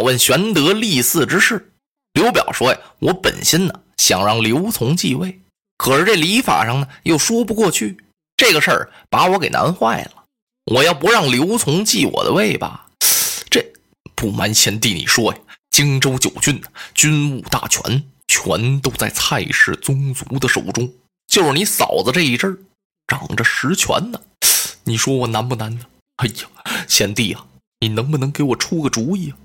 问玄德立嗣之事。刘表说呀：“我本心呢想让刘琮继位，可是这礼法上呢又说不过去，这个事儿把我给难坏了。我要不让刘琮继我的位吧，这不瞒贤弟你说呀，荆州九郡呢军务大权全都在蔡氏宗族的手中，就是你嫂子这一阵儿掌着实权呢。你说我难不难呢？哎呀，贤弟啊，你能不能给我出个主意啊？”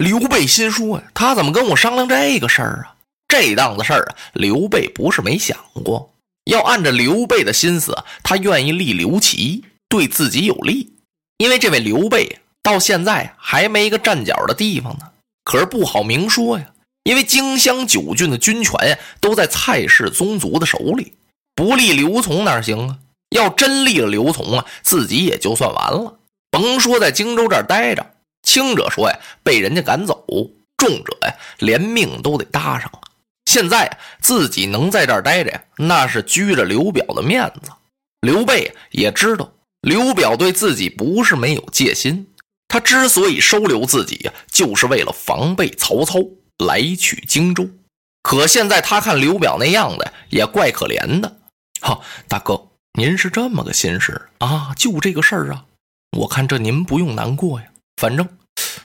刘备心说呀，他怎么跟我商量这个事儿啊？这档子事儿啊，刘备不是没想过，要按着刘备的心思，他愿意立刘琦，对自己有利。因为这位刘备到现在还没一个站脚的地方呢，可是不好明说呀。因为荆襄九郡的军权呀，都在蔡氏宗族的手里，不立刘琮哪行啊？要真立了刘琮啊，自己也就算完了，甭说在荆州这儿待着。轻者说呀，被人家赶走；重者呀，连命都得搭上。现在自己能在这儿待着呀，那是拘着刘表的面子。刘备也知道刘表对自己不是没有戒心，他之所以收留自己呀，就是为了防备曹操来取荆州。可现在他看刘表那样子也怪可怜的。哈，大哥，您是这么个心事啊？就这个事儿啊？我看这您不用难过呀。反正，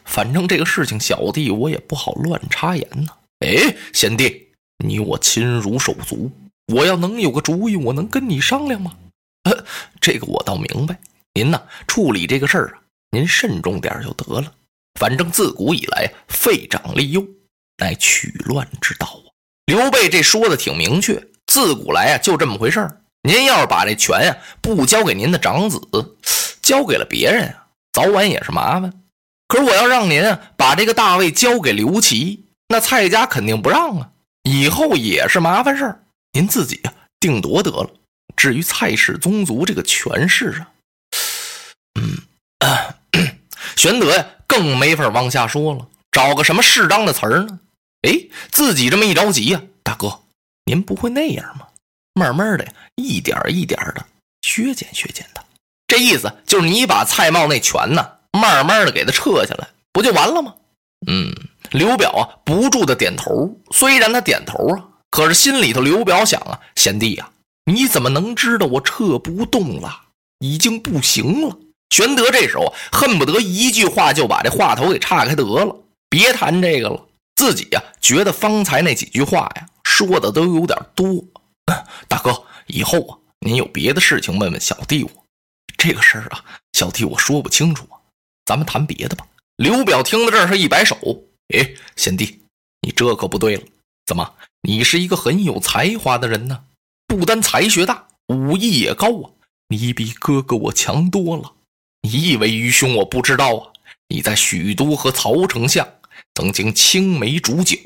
反正这个事情，小弟我也不好乱插言呢。哎，贤弟，你我亲如手足，我要能有个主意，我能跟你商量吗？呃，这个我倒明白。您呢，处理这个事儿啊，您慎重点就得了。反正自古以来，废长立幼乃取乱之道啊。刘备这说的挺明确，自古来啊就这么回事儿。您要是把这权呀不交给您的长子，交给了别人啊，早晚也是麻烦。可是我要让您啊把这个大位交给刘琦，那蔡家肯定不让啊，以后也是麻烦事儿。您自己啊定夺得了。至于蔡氏宗族这个权势啊，嗯，玄德呀更没法往下说了，找个什么适当的词儿呢？哎，自己这么一着急呀，大哥，您不会那样吗？慢慢的，一点一点的削减削减他。这意思就是你把蔡瑁那权呢。慢慢的给他撤下来，不就完了吗？嗯，刘表啊，不住的点头。虽然他点头啊，可是心里头刘表想啊，贤弟呀，你怎么能知道我撤不动了？已经不行了。玄德这时候恨不得一句话就把这话头给岔开得了，别谈这个了。自己呀，觉得方才那几句话呀，说的都有点多。大哥，以后啊，您有别的事情问问小弟我。这个事儿啊，小弟我说不清楚。咱们谈别的吧。刘表听到这儿是一摆手：“哎，贤弟，你这可不对了。怎么，你是一个很有才华的人呢？不单才学大，武艺也高啊！你比哥哥我强多了。你以为愚兄我不知道啊？你在许都和曹丞相曾经青梅煮酒，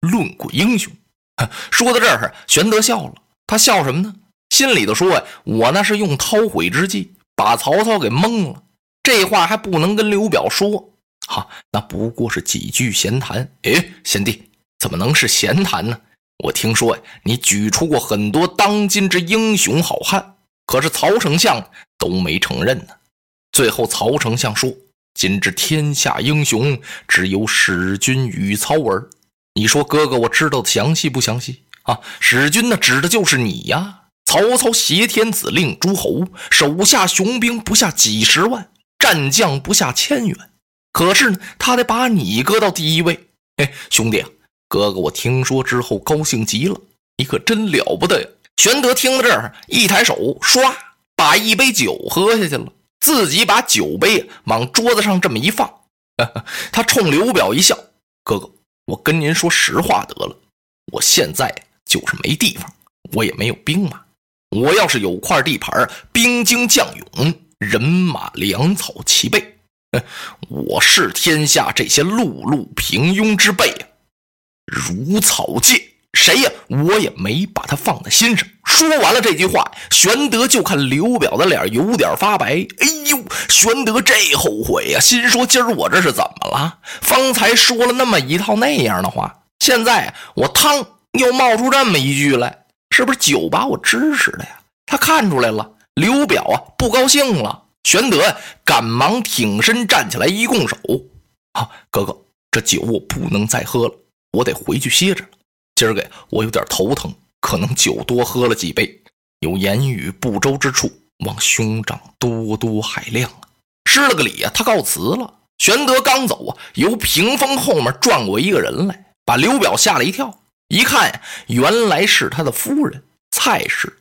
论过英雄。”说到这儿，玄德笑了。他笑什么呢？心里头说呀：“我那是用韬晦之计，把曹操给蒙了。”这话还不能跟刘表说，哈，那不过是几句闲谈。哎，贤弟，怎么能是闲谈呢？我听说呀，你举出过很多当今之英雄好汉，可是曹丞相都没承认呢。最后曹丞相说：“今之天下英雄，只有使君与操耳。”你说哥哥，我知道的详细不详细啊？使君呢，指的就是你呀。曹操挟天子令诸侯，手下雄兵不下几十万。战将不下千员，可是呢，他得把你搁到第一位。哎，兄弟啊，哥哥，我听说之后高兴极了，你可真了不得呀！玄德听到这儿，一抬手，唰，把一杯酒喝下去了，自己把酒杯往桌子上这么一放，他冲刘表一笑：“哥哥，我跟您说实话得了，我现在就是没地方，我也没有兵马，我要是有块地盘，兵精将勇。”人马粮草齐备，我视天下这些碌碌平庸之辈啊，如草芥。谁呀？我也没把他放在心上。说完了这句话，玄德就看刘表的脸有点发白。哎呦，玄德这后悔呀，心说今儿我这是怎么了？方才说了那么一套那样的话，现在我汤又冒出这么一句来，是不是酒把我支使的呀？他看出来了。刘表啊，不高兴了。玄德赶忙挺身站起来，一拱手：“啊，哥哥，这酒我不能再喝了，我得回去歇着了。今儿个我有点头疼，可能酒多喝了几杯，有言语不周之处，望兄长多多海量啊。施了个礼啊，他告辞了。玄德刚走啊，由屏风后面转过一个人来，把刘表吓了一跳。一看，原来是他的夫人蔡氏。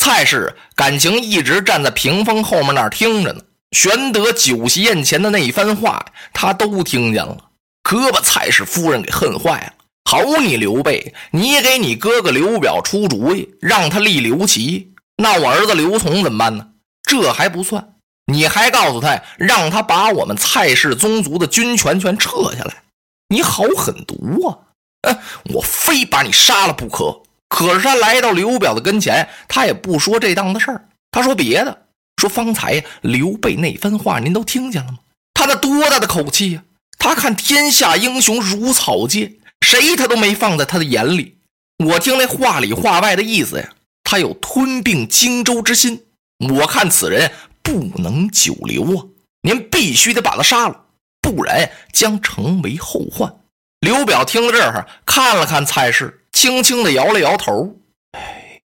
蔡氏感情一直站在屏风后面那儿听着呢。玄德酒席宴前的那一番话，他都听见了，可把蔡氏夫人给恨坏了。好你刘备，你给你哥哥刘表出主意，让他立刘琦，那我儿子刘琮怎么办呢？这还不算。你还告诉他，让他把我们蔡氏宗族的军权全撤下来，你好狠毒啊！嗯，我非把你杀了不可。可是他来到刘表的跟前，他也不说这档子事儿，他说别的，说方才刘备那番话您都听见了吗？他那多大的口气呀！他看天下英雄如草芥，谁他都没放在他的眼里。我听那话里话外的意思呀，他有吞并荆州之心。我看此人。不能久留啊！您必须得把他杀了，不然将成为后患。刘表听到这儿，看了看蔡氏，轻轻的摇了摇头，哎，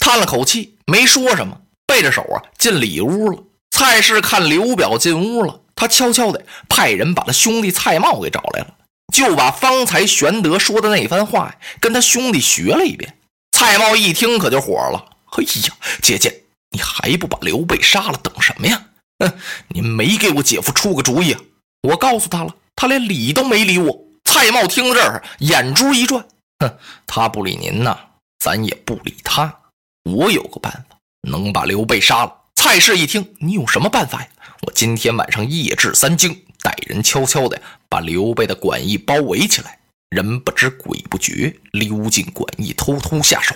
叹了口气，没说什么，背着手啊进里屋了。蔡氏看刘表进屋了，他悄悄的派人把他兄弟蔡瑁给找来了，就把方才玄德说的那番话跟他兄弟学了一遍。蔡瑁一听可就火了，哎呀，姐姐。你还不把刘备杀了？等什么呀？哼！您没给我姐夫出个主意啊！我告诉他了，他连理都没理我。蔡瑁听这儿，眼珠一转，哼，他不理您呐，咱也不理他。我有个办法，能把刘备杀了。蔡氏一听，你有什么办法呀？我今天晚上夜至三更，带人悄悄的把刘备的馆驿包围起来，人不知鬼不觉，溜进馆驿，偷偷下手。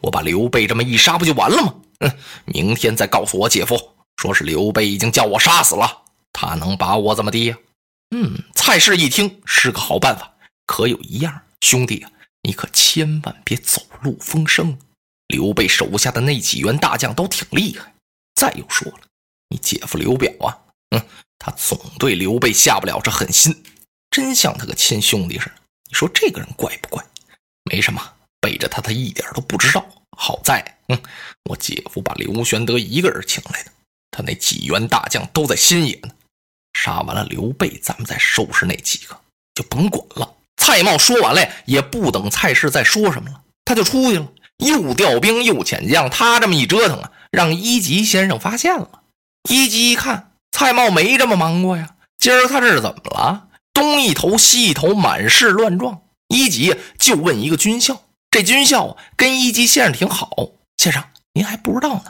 我把刘备这么一杀，不就完了吗？嗯，明天再告诉我姐夫，说是刘备已经叫我杀死了，他能把我怎么地呀？嗯，蔡氏一听是个好办法，可有一样，兄弟啊，你可千万别走漏风声。刘备手下的那几员大将都挺厉害。再又说了，你姐夫刘表啊，嗯，他总对刘备下不了这狠心，真像他个亲兄弟似的。你说这个人怪不怪？没什么，背着他，他一点都不知道。好在，嗯，我姐夫把刘玄德一个人请来的，他那几员大将都在新野呢。杀完了刘备，咱们再收拾那几个，就甭管了。蔡瑁说完了，也不等蔡氏再说什么了，他就出去了，又调兵又遣将。他这么一折腾啊，让一级先生发现了。一级一看，蔡瑁没这么忙过呀，今儿他这是怎么了？东一头西一头，满是乱撞。一级就问一个军校。这军校跟一级先生挺好，先生您还不知道呢？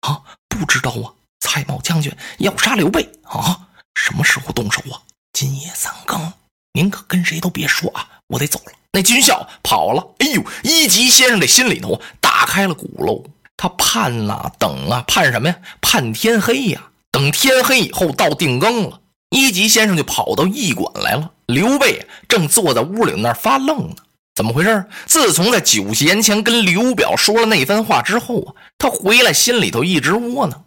啊，不知道啊！蔡瑁将军要杀刘备啊！什么时候动手啊？今夜三更，您可跟谁都别说啊！我得走了。那军校跑了。哎呦，一级先生这心里头打开了鼓喽，他盼呐，等啊，盼什么呀？盼天黑呀！等天黑以后到定更了，一级先生就跑到驿馆来了。刘备正坐在屋里那发愣呢。怎么回事？自从在酒席宴前跟刘表说了那番话之后啊，他回来心里头一直窝囊。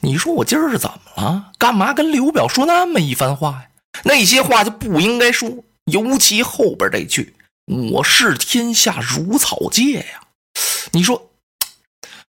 你说我今儿是怎么了？干嘛跟刘表说那么一番话呀？那些话就不应该说，尤其后边这句“我视天下如草芥”呀。你说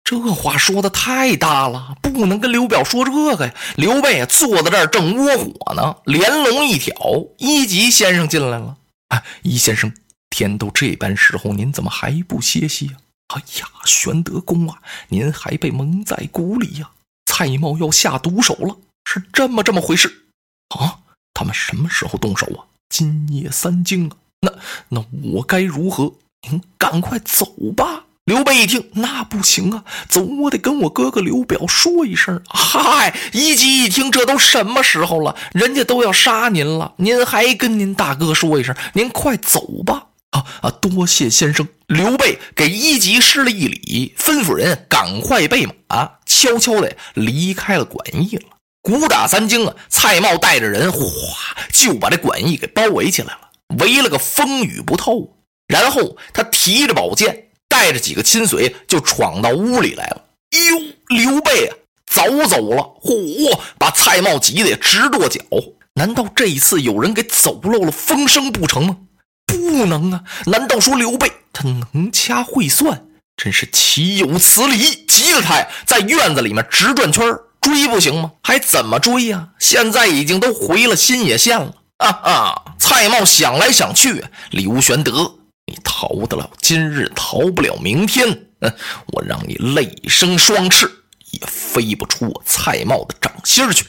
这话说的太大了，不能跟刘表说这个呀。刘备，坐在这儿正窝火呢，连笼一挑，一级先生进来了。啊，一先生。天都这般时候，您怎么还不歇息呀？哎呀，玄德公啊，您还被蒙在鼓里呀！蔡瑁要下毒手了，是这么这么回事啊？他们什么时候动手啊？今夜三更啊！那那我该如何？您赶快走吧！刘备一听，那不行啊，走，我得跟我哥哥刘表说一声。嗨，一级一听，这都什么时候了？人家都要杀您了，您还跟您大哥说一声？您快走吧！啊啊！多谢先生。刘备给一级施了一礼，吩咐人赶快备马，悄悄的离开了馆驿了。鼓打三更啊，蔡瑁带着人哗就把这馆驿给包围起来了，围了个风雨不透。然后他提着宝剑，带着几个亲随就闯到屋里来了。哟，刘备啊，早走了！嚯，把蔡瑁急得直跺脚。难道这一次有人给走漏了风声不成吗？不能啊！难道说刘备他能掐会算？真是岂有此理！急得他呀，在院子里面直转圈追不行吗？还怎么追呀？现在已经都回了新野县了。啊啊！蔡瑁想来想去，刘玄德，你逃得了今日，逃不了明天。嗯，我让你泪生双翅，也飞不出我蔡瑁的掌心去。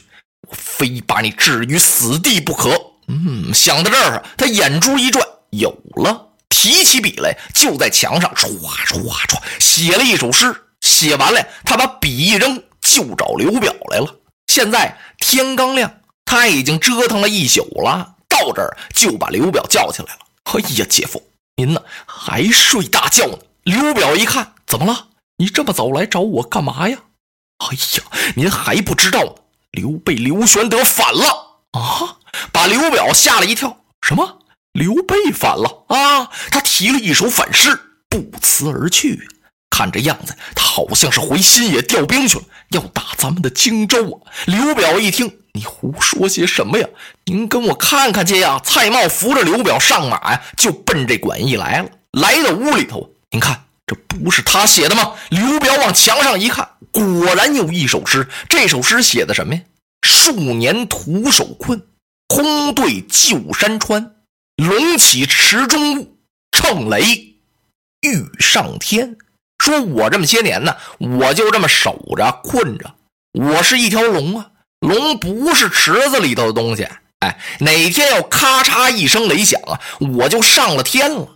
我非把你置于死地不可。嗯，想到这儿，他眼珠一转，有了，提起笔来，就在墙上唰唰唰写了一首诗。写完了，他把笔一扔，就找刘表来了。现在天刚亮，他已经折腾了一宿了，到这儿就把刘表叫起来了。哎呀，姐夫，您呢还睡大觉呢？刘表一看，怎么了？你这么早来找我干嘛呀？哎呀，您还不知道。刘备刘玄德反了啊！把刘表吓了一跳。什么？刘备反了啊？他提了一首反诗，不辞而去。看这样子，他好像是回新野调兵去了，要打咱们的荆州啊！刘表一听，你胡说些什么呀？您跟我看看去呀！蔡瑁扶着刘表上马呀，就奔这馆驿来了。来到屋里头，您看，这不是他写的吗？刘表往墙上一看。果然有一首诗，这首诗写的什么呀？数年徒手困，空对旧山川。龙起池中物，乘雷欲上天。说我这么些年呢，我就这么守着困着。我是一条龙啊，龙不是池子里头的东西。哎，哪天要咔嚓一声雷响啊，我就上了天了。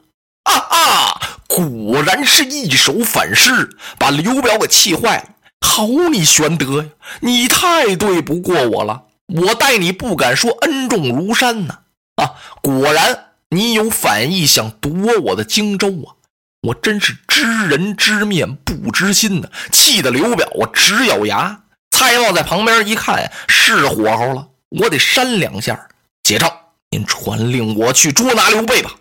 啊啊！果然是一首反诗，把刘表给气坏了。好你玄德呀，你太对不过我了。我待你不敢说恩重如山呢。啊，果然你有反意，想夺我的荆州啊！我真是知人知面不知心呢，气得刘表啊直咬牙。蔡瑁在旁边一看，是火候了，我得扇两下。解账，您传令我去捉拿刘备吧。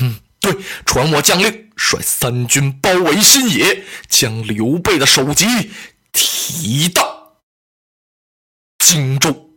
嗯，对，传我将令，率三军包围新野，将刘备的首级。提到荆州。